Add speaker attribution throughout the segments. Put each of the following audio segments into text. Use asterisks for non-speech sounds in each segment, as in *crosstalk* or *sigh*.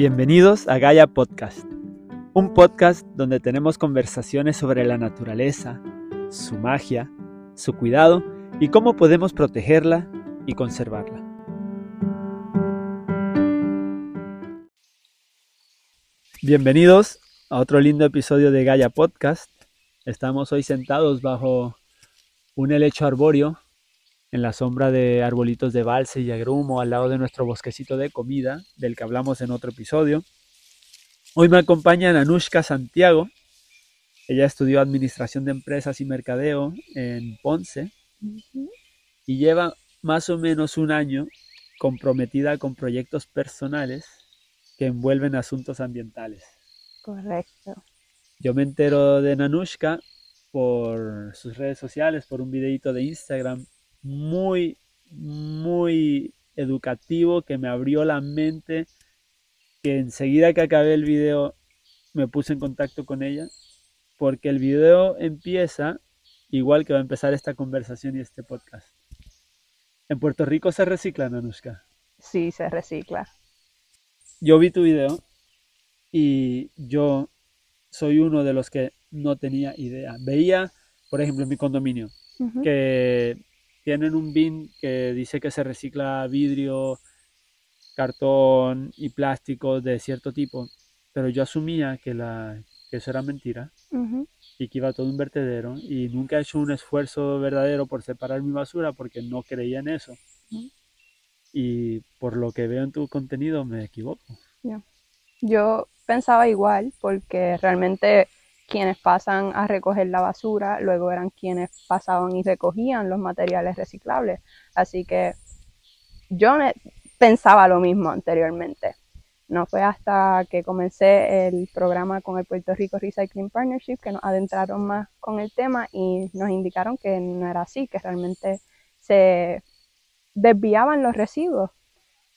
Speaker 1: Bienvenidos a Gaia Podcast, un podcast donde tenemos conversaciones sobre la naturaleza, su magia, su cuidado y cómo podemos protegerla y conservarla. Bienvenidos a otro lindo episodio de Gaia Podcast. Estamos hoy sentados bajo un helecho arbóreo en la sombra de arbolitos de balse y agrumo al lado de nuestro bosquecito de comida, del que hablamos en otro episodio. Hoy me acompaña Nanushka Santiago. Ella estudió Administración de Empresas y Mercadeo en Ponce y lleva más o menos un año comprometida con proyectos personales que envuelven asuntos ambientales.
Speaker 2: Correcto.
Speaker 1: Yo me entero de Nanushka por sus redes sociales, por un videito de Instagram muy, muy educativo que me abrió la mente, que enseguida que acabé el video me puse en contacto con ella, porque el video empieza igual que va a empezar esta conversación y este podcast. ¿En Puerto Rico se recicla, Nanushka?
Speaker 2: Sí, se recicla.
Speaker 1: Yo vi tu video y yo soy uno de los que no tenía idea. Veía, por ejemplo, en mi condominio, que tienen un bin que dice que se recicla vidrio, cartón y plástico de cierto tipo, pero yo asumía que, la, eso era mentira y que iba todo un vertedero y nunca he hecho un esfuerzo verdadero por separar mi basura porque no creía en eso. Y por lo que veo en tu contenido me equivoco.
Speaker 2: Yo pensaba igual porque realmente quienes pasan a recoger la basura, luego eran quienes pasaban y recogían los materiales reciclables. Así que yo pensaba lo mismo anteriormente. No fue hasta que comencé el programa con el Puerto Rico Recycling Partnership que nos adentraron más con el tema y nos indicaron que no era así, que realmente se desviaban los residuos,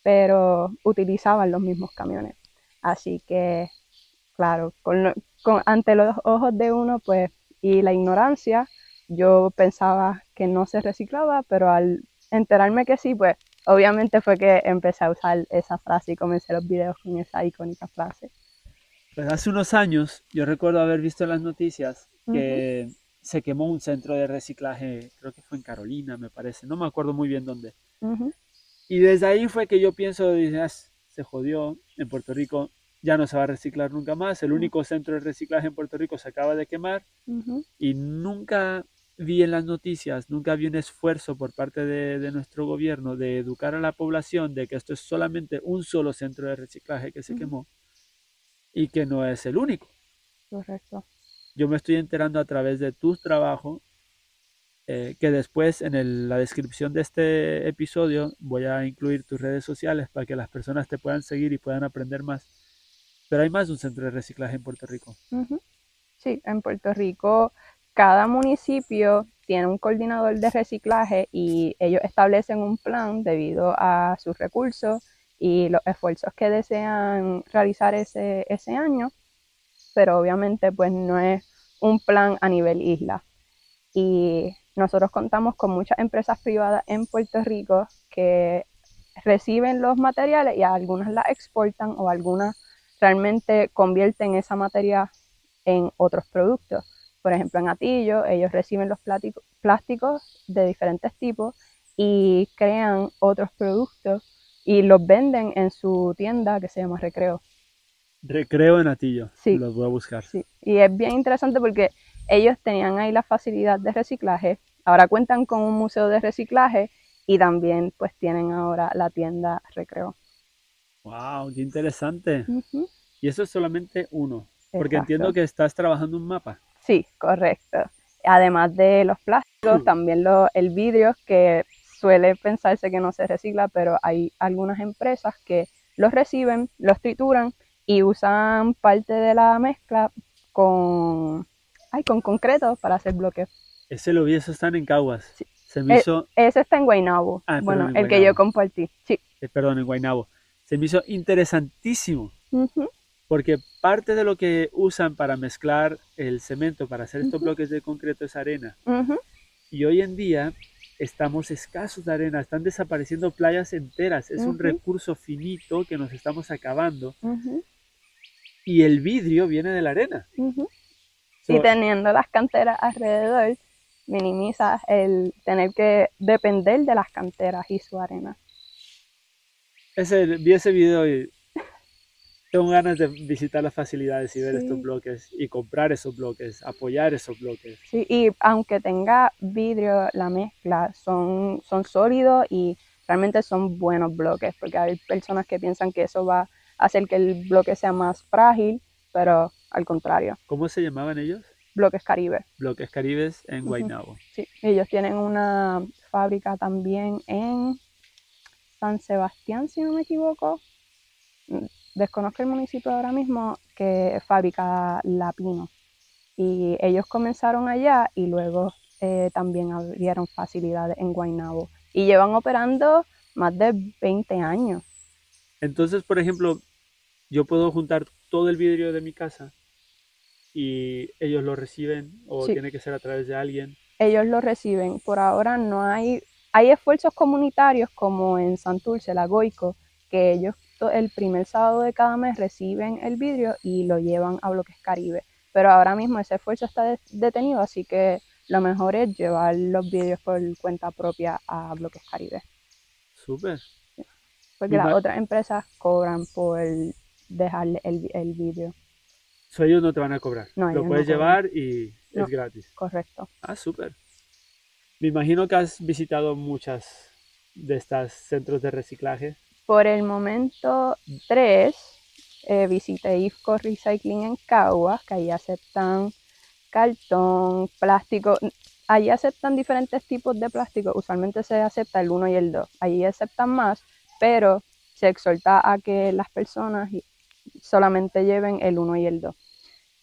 Speaker 2: pero utilizaban los mismos camiones. Así que, claro, con, ante los ojos de uno, pues, y la ignorancia, yo pensaba que no se reciclaba, pero al enterarme que sí, pues, obviamente fue que empecé a usar esa frase y comencé los videos con esa icónica frase.
Speaker 1: Pues hace unos años, yo recuerdo haber visto en las noticias que se quemó un centro de reciclaje, creo que fue en Carolina, me parece, no me acuerdo muy bien dónde. Y desde ahí fue que yo pienso, dije, ah, se jodió, en Puerto Rico ya no se va a reciclar nunca más. El único centro de reciclaje en Puerto Rico se acaba de quemar y nunca vi en las noticias, nunca vi un esfuerzo por parte de, nuestro gobierno de educar a la población de que esto es solamente un solo centro de reciclaje que se quemó y que no es el único.
Speaker 2: Correcto.
Speaker 1: Yo me estoy enterando a través de tu trabajo, eh, que después en la descripción de este episodio voy a incluir tus redes sociales para que las personas te puedan seguir y puedan aprender más pero hay más de un centro de reciclaje en Puerto Rico.
Speaker 2: Sí, en Puerto Rico cada municipio tiene un coordinador de reciclaje y ellos establecen un plan debido a sus recursos y los esfuerzos que desean realizar ese, ese año, pero obviamente pues no es un plan a nivel isla. Y nosotros contamos con muchas empresas privadas en Puerto Rico que reciben los materiales y algunas las exportan o algunas realmente convierten esa materia en otros productos. Por ejemplo, en Atillo, ellos reciben los plásticos de diferentes tipos y crean otros productos y los venden en su tienda que se llama Recreo.
Speaker 1: Recreo en Atillo.
Speaker 2: Sí.
Speaker 1: Los voy a buscar.
Speaker 2: Sí. Y es bien interesante porque ellos tenían ahí la facilidad de reciclaje. Ahora cuentan con un museo de reciclaje y también pues tienen ahora la tienda Recreo.
Speaker 1: Wow, qué interesante. Y eso es solamente uno, porque entiendo que estás trabajando un mapa.
Speaker 2: Sí, correcto. Además de los plásticos, mm. también el vidrio, que suele pensarse que no se recicla, pero hay algunas empresas que los reciben, los trituran y usan parte de la mezcla con, ay, con concreto para hacer bloques.
Speaker 1: Ese lo vi, eso están en Caguas.
Speaker 2: Sí. Se me e, Ese está en Guaynabo. Ah, bueno, el que yo compartí. Sí.
Speaker 1: Eh, perdón, en Guaynabo. Se me hizo interesantísimo porque parte de lo que usan para mezclar el cemento, para hacer estos bloques de concreto es arena. Y hoy en día estamos escasos de arena, están desapareciendo playas enteras, es un recurso finito que nos estamos acabando. Y el vidrio viene de la arena.
Speaker 2: y teniendo las canteras alrededor, minimiza el tener que depender de las canteras y su arena.
Speaker 1: Ese, vi ese video y tengo ganas de visitar las facilidades y ver estos bloques y comprar esos bloques, apoyar esos bloques.
Speaker 2: Sí, y aunque tenga vidrio la mezcla, son, son sólidos y realmente son buenos bloques, porque hay personas que piensan que eso va a hacer que el bloque sea más frágil, pero al contrario.
Speaker 1: ¿Cómo se llamaban ellos?
Speaker 2: Bloques Caribe.
Speaker 1: Bloques Caribes en Guaynabo.
Speaker 2: Sí, ellos tienen una fábrica también en San Sebastián, si no me equivoco desconozco el municipio ahora mismo que fabrica lapino. Y ellos comenzaron allá y luego eh, también abrieron facilidades en Guaynabo. Y llevan operando más de 20 años.
Speaker 1: Entonces, por ejemplo, yo puedo juntar todo el vidrio de mi casa y ellos lo reciben o tiene que ser a través de alguien.
Speaker 2: Ellos lo reciben. Por ahora no hay, hay esfuerzos comunitarios como en Santurce, la Goico, que ellos el primer sábado de cada mes reciben el vidrio y lo llevan a Bloques Caribe. Pero ahora mismo ese esfuerzo está detenido, así que lo mejor es llevar los vidrios por cuenta propia a Bloques Caribe.
Speaker 1: Súper.
Speaker 2: Porque las otras empresas cobran por dejarle el, el vidrio.
Speaker 1: So, ellos no te van a cobrar. lo puedes llevar y es gratis.
Speaker 2: Correcto.
Speaker 1: Ah, súper. Me imagino que has visitado muchas de estas centros de reciclaje.
Speaker 2: Por el momento, tres, eh, visité IFCO Recycling en Caguas, que ahí aceptan cartón, plástico. Allí aceptan diferentes tipos de plástico. Usualmente se acepta el 1 y el 2. Allí aceptan más, pero se exhorta a que las personas solamente lleven el 1 y el 2.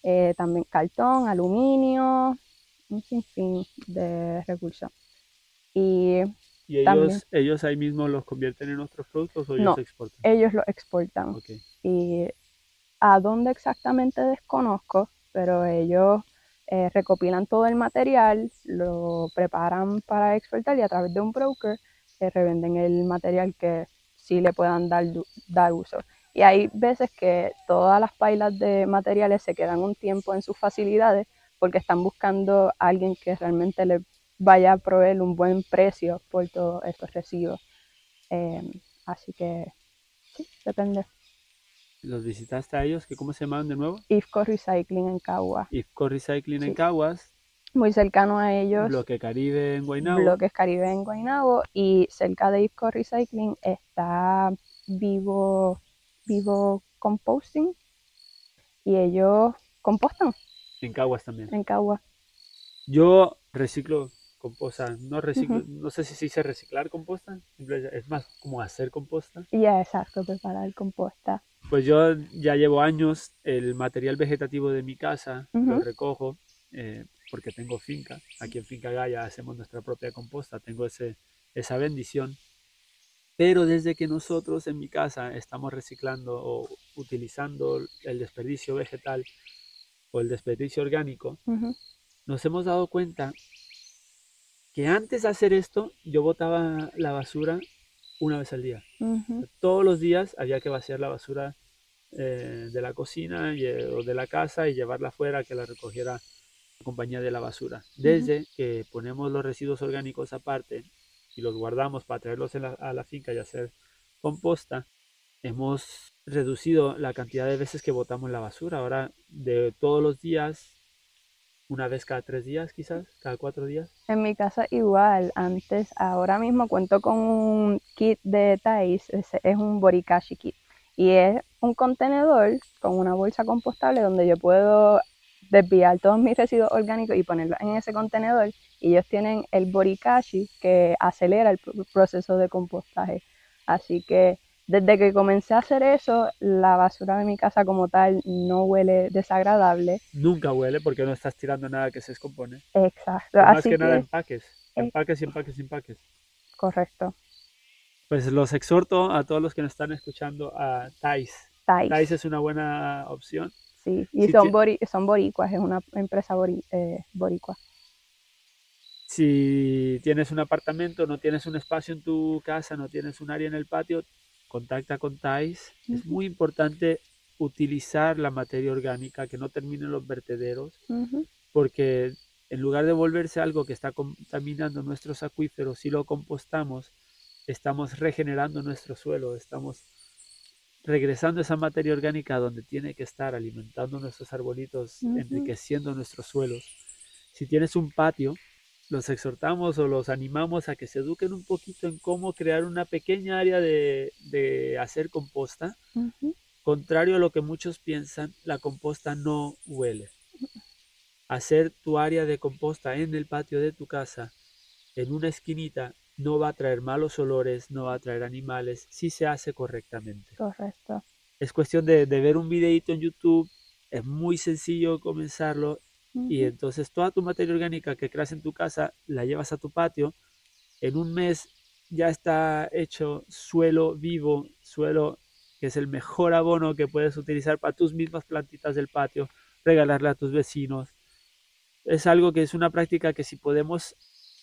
Speaker 2: Eh, también cartón, aluminio, un sinfín de recursos. Y
Speaker 1: ¿Y ellos, ellos ahí mismo los convierten en otros productos o ellos
Speaker 2: no,
Speaker 1: exportan?
Speaker 2: Ellos lo exportan. Y a dónde exactamente desconozco, pero ellos eh, recopilan todo el material, lo preparan para exportar y a través de un broker eh, revenden el material que sí le puedan dar, dar uso. Y hay veces que todas las pailas de materiales se quedan un tiempo en sus facilidades porque están buscando a alguien que realmente le vaya a proveer un buen precio por todos estos residuos. Em, así que sí, depende.
Speaker 1: ¿Los visitaste a ellos? ¿Cómo se llaman de nuevo?
Speaker 2: IFCO Recycling en Caguas.
Speaker 1: IFCO Recycling en Caguas.
Speaker 2: Muy cercano a ellos.
Speaker 1: Bloque Caribe en Guaynabo.
Speaker 2: Bloque Caribe en Guaynabo. Y cerca de IFCO Recycling está Vivo, Vivo Composting. Y ellos compostan.
Speaker 1: En Caguas también.
Speaker 2: En Caguas.
Speaker 1: Yo reciclo composta, no reciclo, no sé si se dice reciclar composta, es más como hacer composta.
Speaker 2: Ya, exacto, preparar composta.
Speaker 1: Pues yo ya llevo años el material vegetativo de mi casa, lo recojo, eh, porque tengo finca, aquí en Finca Gaya hacemos nuestra propia composta, tengo ese, esa bendición. Pero desde que nosotros en mi casa estamos reciclando o utilizando el desperdicio vegetal o el desperdicio orgánico, nos hemos dado cuenta que antes de hacer esto yo botaba la basura una vez al día. Todos los días había que vaciar la basura eh, de la cocina eh, o de la casa y llevarla afuera que la recogiera la compañía de la basura. Desde que ponemos los residuos orgánicos aparte y los guardamos para traerlos a la finca y hacer composta, hemos reducido la cantidad de veces que botamos la basura. Ahora de todos los días una vez cada tres días quizás, cada cuatro días.
Speaker 2: En mi casa igual, antes, ahora mismo cuento con un kit de Thais, es, un Borikashi kit y es un contenedor con una bolsa compostable donde yo puedo desviar todos mis residuos orgánicos y ponerlos en ese contenedor y ellos tienen el Borikashi que acelera el proceso de compostaje. Así que desde que comencé a hacer eso, la basura de mi casa como tal no huele desagradable.
Speaker 1: Nunca huele porque no estás tirando nada que se descompone.
Speaker 2: Exacto.
Speaker 1: más que, nada empaques. Empaques y empaques y empaques.
Speaker 2: Correcto.
Speaker 1: Pues los exhorto a todos los que nos están escuchando a Thais. Thais, es una buena opción.
Speaker 2: Sí, y son, son boricuas, es una empresa eh, boricua.
Speaker 1: Si tienes un apartamento, no tienes un espacio en tu casa, no tienes un área en el patio, contacta con TAIS. Es muy importante utilizar la materia orgánica, que no termine en los vertederos, porque en lugar de volverse algo que está contaminando nuestros acuíferos, si lo compostamos, estamos regenerando nuestro suelo, estamos regresando esa materia orgánica donde tiene que estar, alimentando nuestros arbolitos, enriqueciendo nuestros suelos. Si tienes un patio, los exhortamos o los animamos a que se eduquen un poquito en cómo crear una pequeña área de, hacer composta. Contrario a lo que muchos piensan, la composta no huele. Hacer tu área de composta en el patio de tu casa, en una esquinita, no va a traer malos olores, no va a traer animales, si se hace correctamente.
Speaker 2: Correcto.
Speaker 1: Es cuestión de, ver un videito en YouTube, es muy sencillo comenzarlo y entonces toda tu materia orgánica que creas en tu casa la llevas a tu patio, en un mes ya está hecho suelo vivo, suelo que es el mejor abono que puedes utilizar para tus mismas plantitas del patio, regalarle a tus vecinos. Es algo que es una práctica que si podemos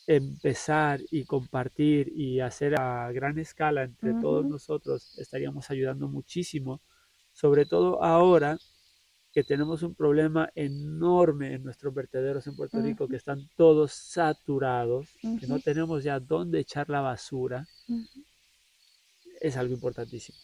Speaker 1: empezar y compartir y hacer a gran escala entre todos nosotros, estaríamos ayudando muchísimo, sobre todo ahora que tenemos un problema enorme en nuestros vertederos en Puerto Rico, que están todos saturados, que no tenemos ya dónde echar la basura, es algo importantísimo.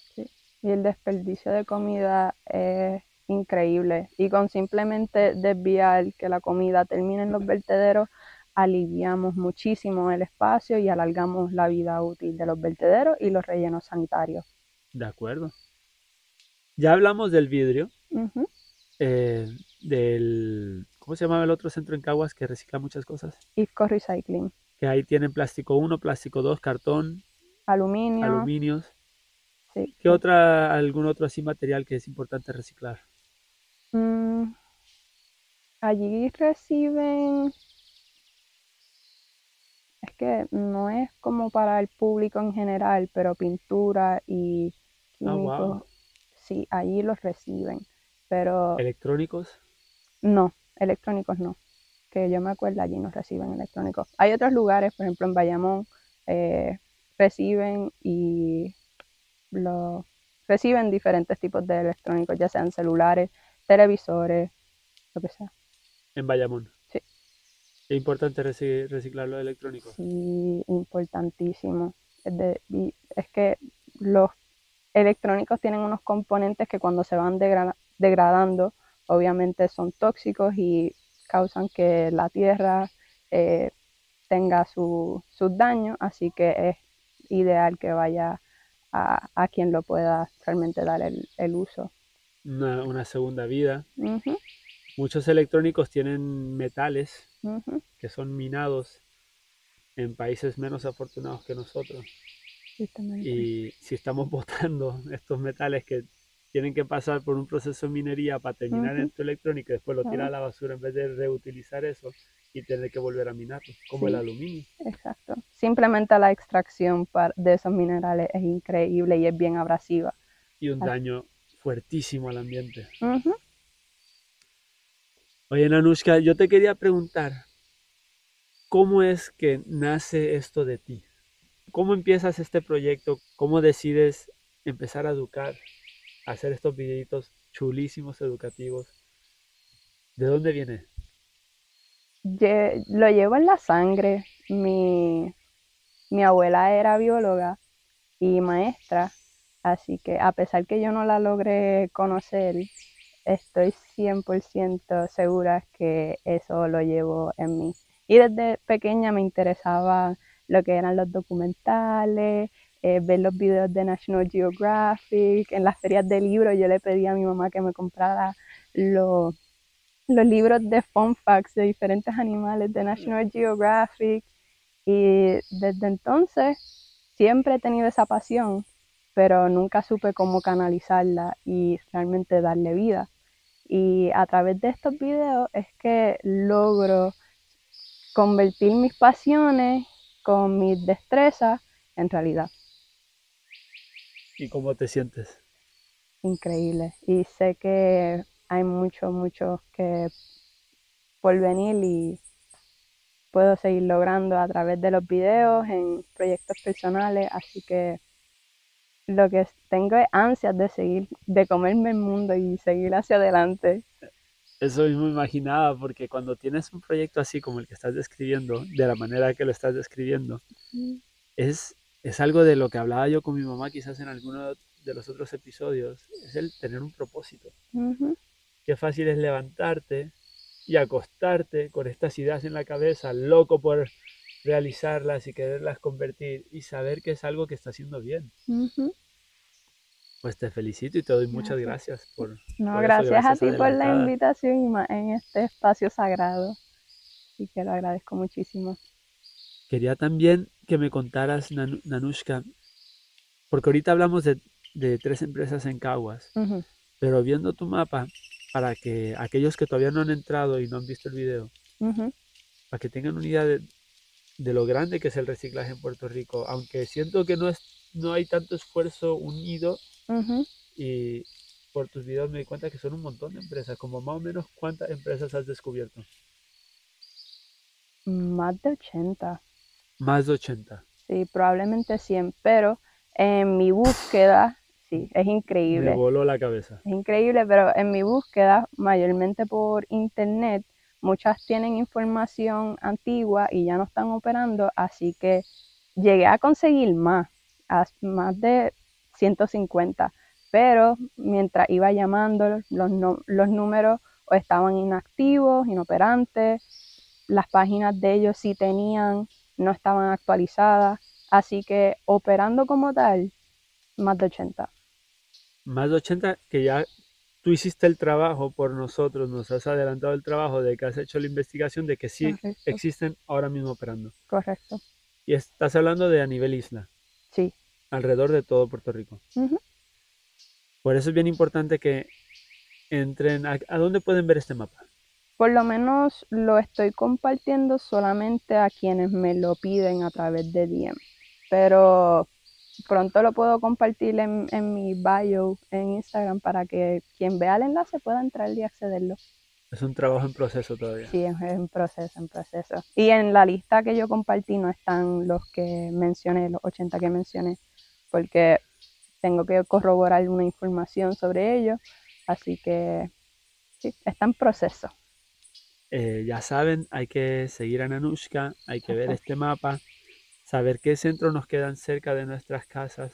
Speaker 2: Y el desperdicio de comida es increíble. Y con simplemente desviar que la comida termine en los vertederos, aliviamos muchísimo el espacio y alargamos la vida útil de los vertederos y los rellenos sanitarios.
Speaker 1: De acuerdo. Ya hablamos del vidrio, eh, del, ¿cómo se llama el otro centro en Caguas que recicla muchas cosas?
Speaker 2: IFCO Recycling.
Speaker 1: Que ahí tienen plástico 1, plástico 2, cartón,
Speaker 2: aluminio.
Speaker 1: aluminios. Sí. ¿Qué otra, algún otro así material que es importante reciclar?
Speaker 2: Mm, allí reciben es que no es como para el público en general, pero pintura y ah, químicos, sí, allí los reciben. Pero
Speaker 1: ¿Electrónicos?
Speaker 2: No, electrónicos no. Que yo me acuerdo, allí no reciben electrónicos. Hay otros lugares, por ejemplo en Bayamón, eh, reciben y lo, reciben diferentes tipos de electrónicos, ya sean celulares, televisores, lo que sea.
Speaker 1: En Bayamón. ¿Es importante reciclar los electrónicos?
Speaker 2: Sí, importantísimo. Es, que los electrónicos tienen unos componentes que cuando se van degradando, obviamente son tóxicos y causan que la tierra eh, tenga sus daños, así que es ideal que vaya a, quien lo pueda realmente dar el, uso.
Speaker 1: Una, segunda vida. Muchos electrónicos tienen metales que son minados en países menos afortunados que nosotros. Y si estamos *laughs* botando estos metales que tienen que pasar por un proceso de minería para terminar en tu electrónico y después lo tira a la basura en vez de reutilizar eso y tener que volver a minarlo, como el aluminio.
Speaker 2: Exacto. Simplemente la extracción de esos minerales es increíble y es bien abrasiva.
Speaker 1: Y un daño fuertísimo al ambiente. Oye, Nanushka, yo te quería preguntar, ¿cómo es que nace esto de ti? ¿Cómo empiezas este proyecto? ¿Cómo decides empezar a educar, hacer estos videitos chulísimos educativos? ¿De dónde viene?
Speaker 2: lo llevo en la sangre. Mi, mi abuela era bióloga y maestra, así que a pesar que yo no la logré conocer, estoy 100% segura que eso lo llevo en mí. Y desde pequeña me interesaba lo que eran los documentales, eh, ver los videos de National Geographic, en las ferias de libros yo le pedí a mi mamá que me comprara los, los libros de fun facts de diferentes animales de National Geographic y desde entonces siempre he tenido esa pasión, pero nunca supe cómo canalizarla y realmente darle vida. Y a través de estos videos es que logro convertir mis pasiones con mis destrezas en realidad.
Speaker 1: ¿Y cómo te sientes?
Speaker 2: Increíble. Y sé que hay mucho, mucho que por venir y puedo seguir logrando a través de los videos, en proyectos personales, así que lo que tengo es ansias de seguir, de comerme el mundo y seguir hacia adelante.
Speaker 1: Eso mismo imaginaba, porque cuando tienes un proyecto así como el que estás describiendo, de la manera que lo estás describiendo, es, es algo de lo que hablaba yo con mi mamá quizás en alguno de los otros episodios, es el tener un propósito. Qué fácil es levantarte y acostarte con estas ideas en la cabeza, loco por realizarlas y quererlas convertir y saber que es algo que está haciendo bien. Pues te felicito y te doy muchas gracias por...
Speaker 2: No, gracias, a ti por la invitación en este espacio sagrado y que lo agradezco muchísimo.
Speaker 1: Quería también que me contaras, Nanushka, porque ahorita hablamos de, tres empresas en Caguas, pero viendo tu mapa, para que aquellos que todavía no han entrado y no han visto el video, para que tengan una idea de, de lo grande que es el reciclaje en Puerto Rico, aunque siento que no, es, no hay tanto esfuerzo unido y por tus videos me di cuenta que son un montón de empresas, como más o menos cuántas empresas has descubierto.
Speaker 2: Más de 80.
Speaker 1: Más de 80.
Speaker 2: Sí, probablemente 100, pero en mi búsqueda, sí, es increíble.
Speaker 1: Me voló la cabeza.
Speaker 2: Es increíble, pero en mi búsqueda, mayormente por internet, Muchas tienen información antigua y ya no están operando, así que llegué a conseguir más, más de 150, pero mientras iba llamando, los, los números estaban inactivos, inoperantes, las páginas de ellos sí tenían, no estaban actualizadas, así que operando como tal, más de 80.
Speaker 1: Más de 80 que ya tú hiciste el trabajo por nosotros, nos has adelantado el trabajo de que has hecho la investigación de que sí existen ahora mismo operando.
Speaker 2: Correcto.
Speaker 1: Y estás hablando de a nivel isla.
Speaker 2: Sí.
Speaker 1: Alrededor de todo Puerto Rico. Por eso es bien importante que entren. A, dónde pueden ver este mapa?
Speaker 2: Por lo menos lo estoy compartiendo solamente a quienes me lo piden a través de DM. Pero pronto lo puedo compartir en, mi bio en Instagram para que quien vea el enlace pueda entrar y accederlo.
Speaker 1: Es un trabajo en proceso todavía.
Speaker 2: Sí, es en proceso, en proceso. Y en la lista que yo compartí no están los que mencioné, los 80 que mencioné, porque tengo que corroborar una información sobre ello. Así que sí, está en proceso.
Speaker 1: Eh, ya saben, hay que seguir a Nanushka, hay que ver este mapa saber qué centros nos quedan cerca de nuestras casas,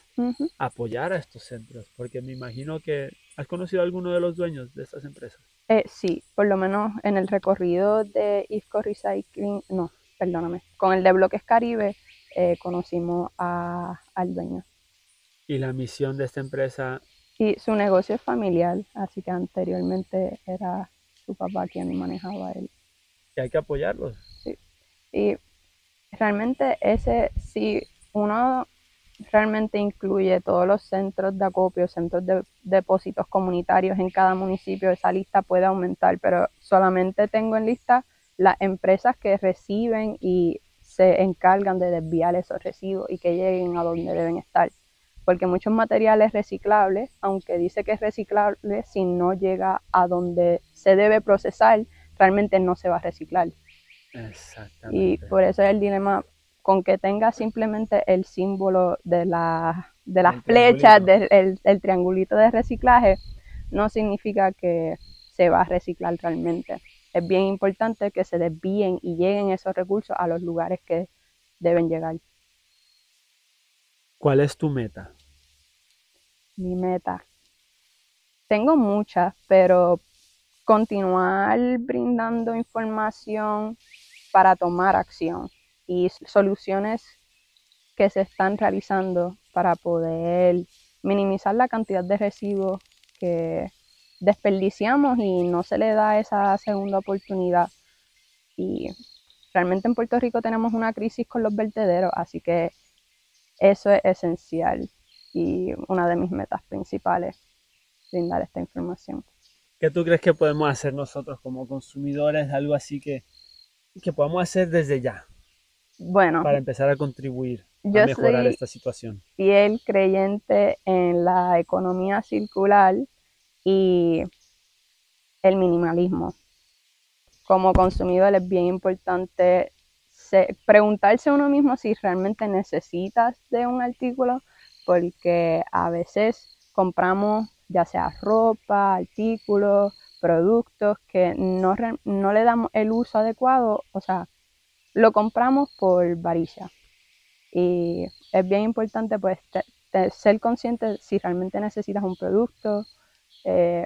Speaker 1: apoyar a estos centros, porque me imagino que has conocido a alguno de los dueños de estas empresas.
Speaker 2: Eh, sí, por lo menos en el recorrido de Isco Recycling, no, perdóname, con el de Bloques Caribe eh, conocimos al dueño.
Speaker 1: ¿Y la misión de esta empresa?
Speaker 2: Y su negocio es familiar, así que anteriormente era su papá quien manejaba él.
Speaker 1: Y hay que apoyarlos.
Speaker 2: Sí, y realmente ese, si uno realmente incluye todos los centros de acopio, centros de depósitos comunitarios en cada municipio, esa lista puede aumentar, pero solamente tengo en lista las empresas que reciben y se encargan de desviar esos residuos y que lleguen a donde deben estar. Porque muchos materiales reciclables, aunque dice que es reciclable, si no llega a donde se debe procesar, realmente no se va a reciclar. Y por eso es el dilema con que tenga simplemente el símbolo de, la, de las flechas, del el, triangulito de reciclaje, no significa que se va a reciclar realmente. Es bien importante que se desvíen y lleguen esos recursos a los lugares que deben llegar.
Speaker 1: ¿Cuál es tu meta?
Speaker 2: Mi meta. Tengo muchas, pero continuar brindando información para tomar acción y soluciones que se están realizando para poder minimizar la cantidad de residuos que desperdiciamos y no se le da esa segunda oportunidad. Y realmente en Puerto Rico tenemos una crisis con los vertederos, así que eso es esencial y una de mis metas principales, brindar esta información.
Speaker 1: ¿Qué tú crees que podemos hacer nosotros como consumidores? Algo así que que podamos hacer desde ya?
Speaker 2: Bueno.
Speaker 1: Para empezar a contribuir a mejorar esta situación.
Speaker 2: Fiel creyente en la economía circular y el minimalismo. Como consumidor es bien importante preguntarse uno mismo si realmente necesitas de un artículo, porque a veces compramos ya sea ropa, artículos, productos que no, no le damos el uso adecuado, o sea, lo compramos por varilla. Y es bien importante pues ser consciente si realmente necesitas un producto, eh,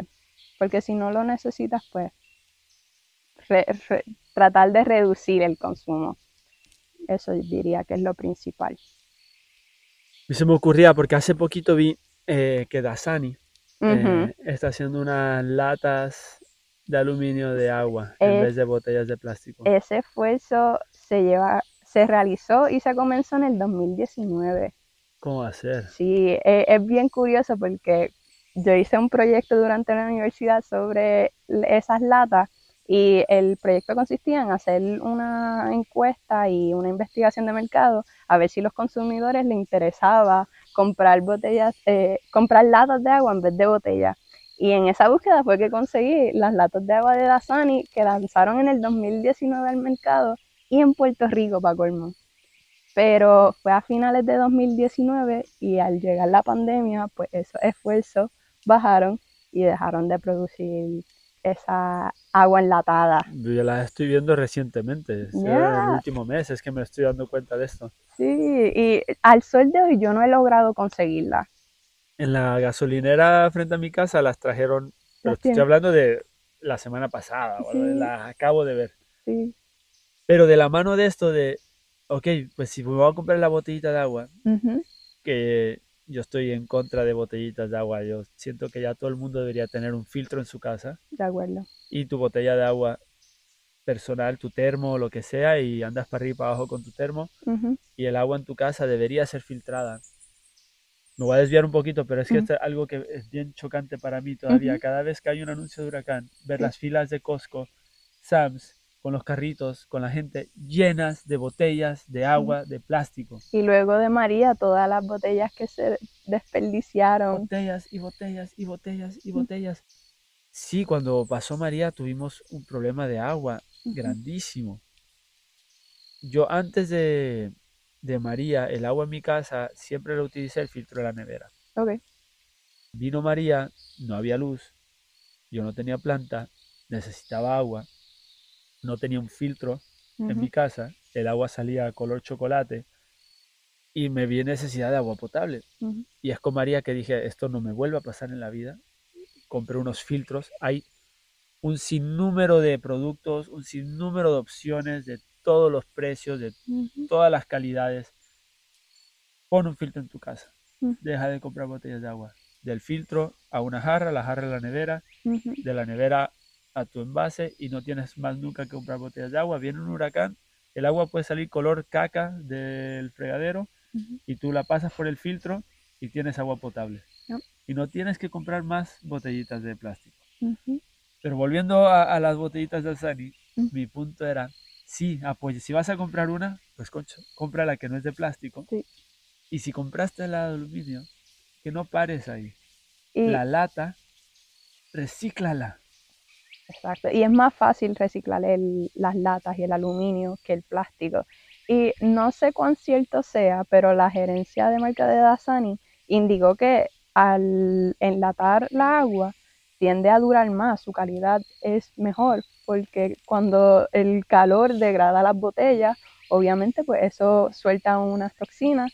Speaker 2: porque si no lo necesitas, pues tratar de reducir el consumo. Eso diría que es lo principal.
Speaker 1: Y se me ocurría, porque hace poquito vi eh, que Dasani eh, está haciendo unas latas de aluminio de agua en vez de botellas de plástico.
Speaker 2: Ese esfuerzo se lleva, se realizó y se comenzó en el 2019.
Speaker 1: ¿Cómo hacer?
Speaker 2: Sí, e, es bien curioso porque yo hice un proyecto durante la universidad sobre esas latas y el proyecto consistía en hacer una encuesta y una investigación de mercado a ver si los consumidores les interesaba comprar botellas, eh, comprar latas de agua en vez de botellas. Y en esa búsqueda fue que conseguí las latas de agua de Dasani que lanzaron en el 2019 al mercado y en Puerto Rico, para colmo. Pero fue a finales de 2019 y al llegar la pandemia, pues esos esfuerzos bajaron y dejaron de producir esa agua enlatada.
Speaker 1: Yo la estoy viendo recientemente, en el último mes es que me estoy dando cuenta de esto.
Speaker 2: Sí, y al sol de hoy yo no he logrado conseguirla.
Speaker 1: En la gasolinera frente a mi casa las trajeron, pero estoy hablando de la semana pasada, la acabo de ver. Sí. Pero de la mano de esto de, ok, pues si me voy a comprar la botellita de agua, que yo estoy en contra de botellitas de agua. Yo siento que ya todo el mundo debería tener un filtro en su casa.
Speaker 2: De acuerdo.
Speaker 1: Y tu botella de agua personal, tu termo, lo que sea, y andas para arriba y para abajo con tu termo. Y el agua en tu casa debería ser filtrada. Me voy a desviar un poquito, pero es que esto es algo que es bien chocante para mí todavía. Cada vez que hay un anuncio de huracán, ver las filas de Costco, Sam's, con los carritos, con la gente llenas de botellas de agua, de plástico.
Speaker 2: Y luego de María, todas las botellas que se desperdiciaron.
Speaker 1: Botellas y botellas y botellas y botellas. Sí, cuando pasó María tuvimos un problema de agua grandísimo. Yo antes de, de, María, el agua en mi casa, siempre lo utilicé el filtro de la nevera.
Speaker 2: Okay.
Speaker 1: Vino María, no había luz, yo no tenía planta, necesitaba agua no tenía un filtro en mi casa, el agua salía color chocolate y me vi necesidad de agua potable. Y es con María que dije, esto no me vuelve a pasar en la vida. Compré unos filtros, hay un sinnúmero de productos, un sinnúmero de opciones de todos los precios, de todas las calidades. Pon un filtro en tu casa. Deja de comprar botellas de agua. Del filtro a una jarra, la jarra a la nevera, de la nevera a tu envase y no tienes más nunca que comprar botellas de agua. Viene un huracán, el agua puede salir color caca del fregadero y tú la pasas por el filtro y tienes agua potable. Y no tienes que comprar más botellitas de plástico. Pero volviendo a, las botellitas de Alzani, mi punto era, sí, apoye, si vas a comprar una, pues concho, compra la que no es de plástico. Y si compraste la de aluminio, que no pares ahí. La lata, recíclala.
Speaker 2: Exacto. Y es más fácil reciclar las latas y el aluminio que el plástico. Y no sé cuán cierto sea, pero la gerencia de marca de Dasani indicó que al enlatar la agua tiende a durar más, su calidad es mejor, porque cuando el calor degrada las botellas, obviamente pues eso suelta unas toxinas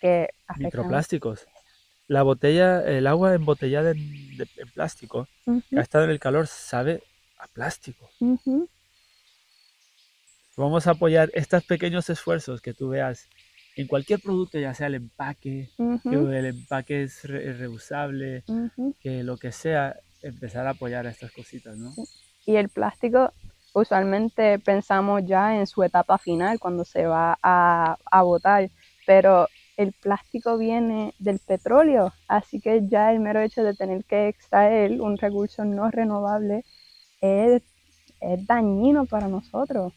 Speaker 2: que
Speaker 1: afectan. Microplásticos. La botella, el agua embotellada en, plástico, que ha estado en el calor, sabe a plástico. Vamos a apoyar estos pequeños esfuerzos que tú veas en cualquier producto, ya sea el empaque, que el empaque es reusable, que lo que sea, empezar a apoyar a estas cositas, ¿no?
Speaker 2: Y el plástico, usualmente pensamos ya en su etapa final, cuando se va a, a botar, pero el plástico viene del petróleo, así que ya el mero hecho de tener que extraer un recurso no renovable es, dañino para nosotros.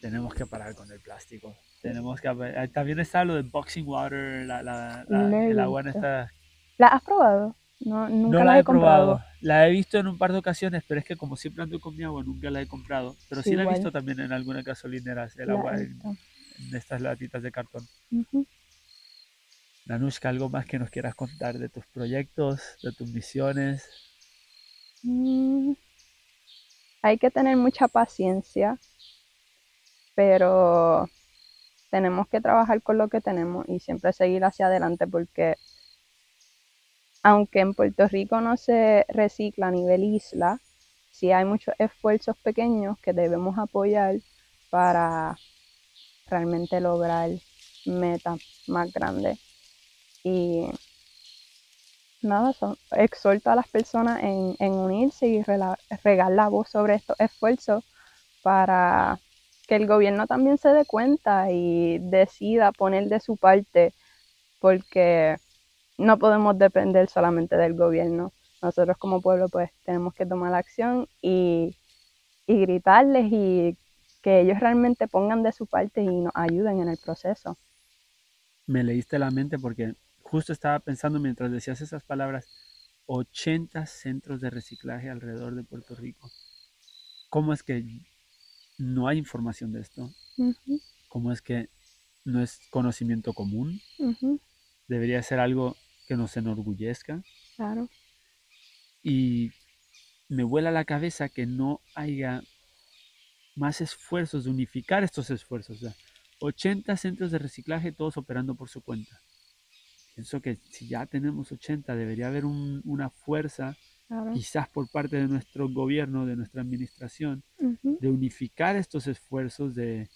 Speaker 1: Tenemos que parar con el plástico. Tenemos que también está lo de boxing water, la, el agua en esta.
Speaker 2: ¿La has probado? No, nunca
Speaker 1: la, he comprado. La he visto en un par de ocasiones, pero es que como siempre ando con mi agua, nunca la he comprado. Pero sí, la he visto también en algunas gasolineras, el agua en, estas latitas de cartón. Nanushka, ¿algo más que nos quieras contar de tus proyectos, de tus misiones?
Speaker 2: Mm, hay que tener mucha paciencia, pero tenemos que trabajar con lo que tenemos y siempre seguir hacia adelante porque aunque en Puerto Rico no se recicla a nivel isla, sí hay muchos esfuerzos pequeños que debemos apoyar para realmente lograr metas más grandes. Y nada, exhorto a las personas en, unirse y regar la voz sobre estos esfuerzos para que el gobierno también se dé cuenta y decida poner de su parte, porque no podemos depender solamente del gobierno. Nosotros como pueblo pues tenemos que tomar acción y, gritarles y que ellos realmente pongan de su parte y nos ayuden en el proceso.
Speaker 1: Me leíste la mente porque justo estaba pensando mientras decías esas palabras, 80 centros de reciclaje alrededor de Puerto Rico. ¿Cómo es que no hay información de esto? ¿Cómo es que no es conocimiento común? Debería ser algo que nos enorgullezca.
Speaker 2: Claro.
Speaker 1: Y me vuela la cabeza que no haya más esfuerzos de unificar estos esfuerzos. 80 centros de reciclaje, todos operando por su cuenta. Pienso que si ya tenemos 80, debería haber una fuerza, quizás por parte de nuestro gobierno, de nuestra administración, de unificar estos esfuerzos, de,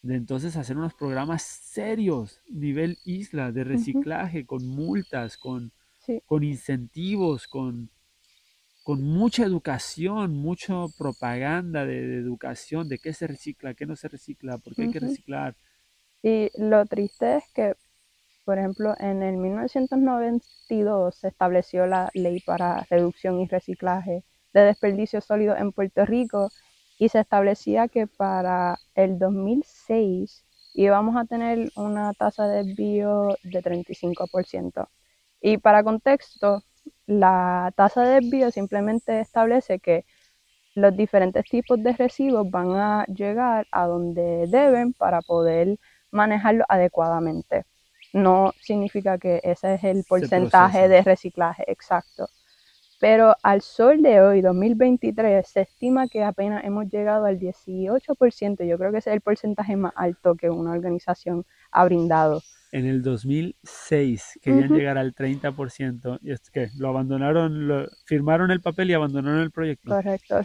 Speaker 1: de entonces hacer unos programas serios, nivel isla, de reciclaje, con multas, con, con incentivos, con, con mucha educación, mucha propaganda de, educación, de qué se recicla, qué no se recicla, por qué hay que reciclar.
Speaker 2: Y lo triste es que, por ejemplo, en el 1992 se estableció la ley para reducción y reciclaje de desperdicios sólidos en Puerto Rico y se establecía que para el 2006 íbamos a tener una tasa de desvío de 35%. Y para contexto, la tasa de desvío simplemente establece que los diferentes tipos de residuos van a llegar a donde deben para poder manejarlo adecuadamente. No significa que ese es el porcentaje de reciclaje exacto. Pero al sol de hoy, 2023, se estima que apenas hemos llegado al 18%. Yo creo que ese es el porcentaje más alto que una organización ha brindado.
Speaker 1: En el 2006 querían llegar al 30% y es que lo abandonaron, lo, firmaron el papel y abandonaron el proyecto.
Speaker 2: Correcto.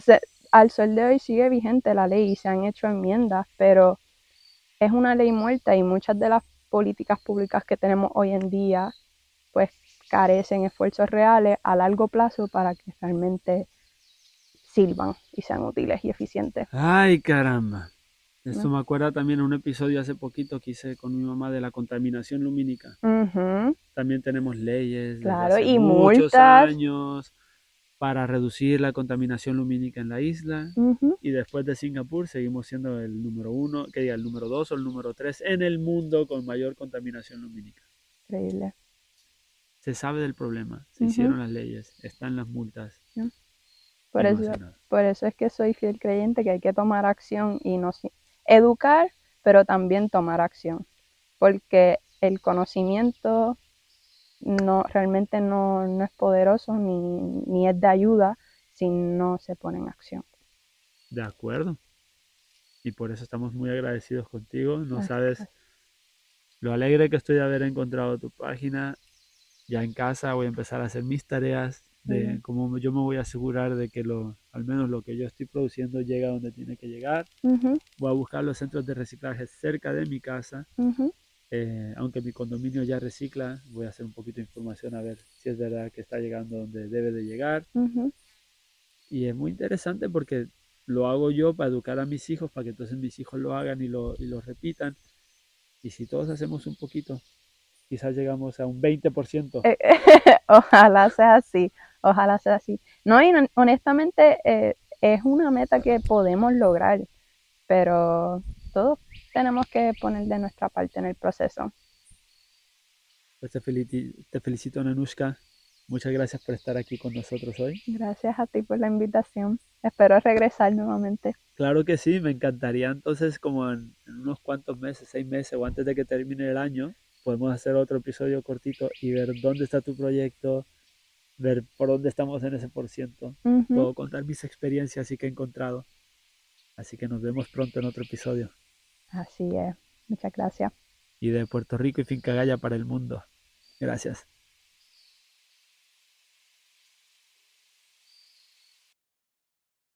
Speaker 2: al sol de hoy sigue vigente la ley y se han hecho enmiendas, pero es una ley muerta y muchas de las políticas públicas que tenemos hoy en día pues carecen esfuerzos reales a largo plazo para que realmente sirvan y sean útiles y eficientes.
Speaker 1: Ay, caramba. Esto me acuerda también un episodio hace poquito que hice con mi mamá de la contaminación lumínica. También tenemos leyes
Speaker 2: claro, y muchos años
Speaker 1: para reducir la contaminación lumínica en la isla. Y después de Singapur seguimos siendo el número uno, que diga el número dos o el número tres en el mundo con mayor contaminación lumínica.
Speaker 2: Increíble
Speaker 1: se sabe del problema, se hicieron las leyes, están las multas.
Speaker 2: Por, eso, por eso es que soy fiel creyente que hay que tomar acción y no educar, pero también tomar acción, porque el conocimiento no realmente no, no es poderoso ni, ni, es de ayuda si no se pone en acción.
Speaker 1: De acuerdo. Y por eso estamos muy agradecidos contigo. No sabes lo alegre que estoy de haber encontrado tu página ya en casa voy a empezar a hacer mis tareas de cómo yo me voy a asegurar de que lo, al menos lo que yo estoy produciendo llega donde tiene que llegar. Voy a buscar los centros de reciclaje cerca de mi casa. Eh, aunque mi condominio ya recicla, voy a hacer un poquito de información a ver si es verdad que está llegando donde debe de llegar. Y es muy interesante porque lo hago yo para educar a mis hijos, para que entonces mis hijos lo hagan y lo, y lo repitan. Y si todos hacemos un poquito, quizás llegamos a un 20%.
Speaker 2: Eh, *laughs* ojalá sea así, ojalá sea así. No, y honestamente eh, es una meta que podemos lograr, pero todos tenemos que poner de nuestra parte en el proceso.
Speaker 1: Pues te, felicito, te felicito, Nanushka. muchas gracias por estar aquí con nosotros hoy.
Speaker 2: Gracias a ti por la invitación. Espero regresar nuevamente.
Speaker 1: Claro que sí, me encantaría entonces como en, unos cuantos meses, seis meses o antes de que termine el año, podemos hacer otro episodio cortito y ver dónde está tu proyecto, ver por dónde estamos en ese por ciento. Puedo contar mis experiencias y que he encontrado. Así que nos vemos pronto en otro episodio.
Speaker 2: Así es. Muchas gracias.
Speaker 1: Y de Puerto Rico y Fincagaya para el mundo. Gracias.